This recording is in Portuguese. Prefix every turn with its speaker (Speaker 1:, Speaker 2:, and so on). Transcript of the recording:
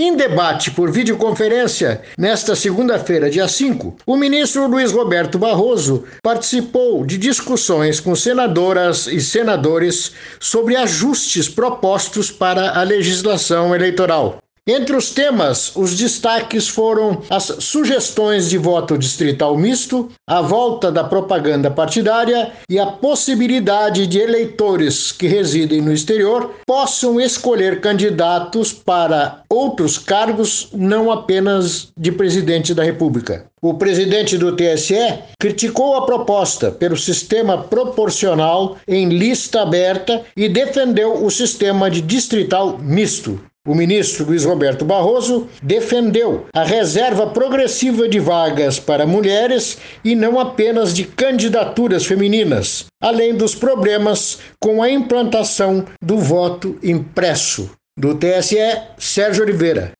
Speaker 1: Em debate por videoconferência, nesta segunda-feira, dia 5, o ministro Luiz Roberto Barroso participou de discussões com senadoras e senadores sobre ajustes propostos para a legislação eleitoral. Entre os temas, os destaques foram as sugestões de voto distrital misto, a volta da propaganda partidária e a possibilidade de eleitores que residem no exterior possam escolher candidatos para outros cargos, não apenas de presidente da República. O presidente do TSE criticou a proposta pelo sistema proporcional em lista aberta e defendeu o sistema de distrital misto. O ministro Luiz Roberto Barroso defendeu a reserva progressiva de vagas para mulheres e não apenas de candidaturas femininas, além dos problemas com a implantação do voto impresso. Do TSE, Sérgio Oliveira.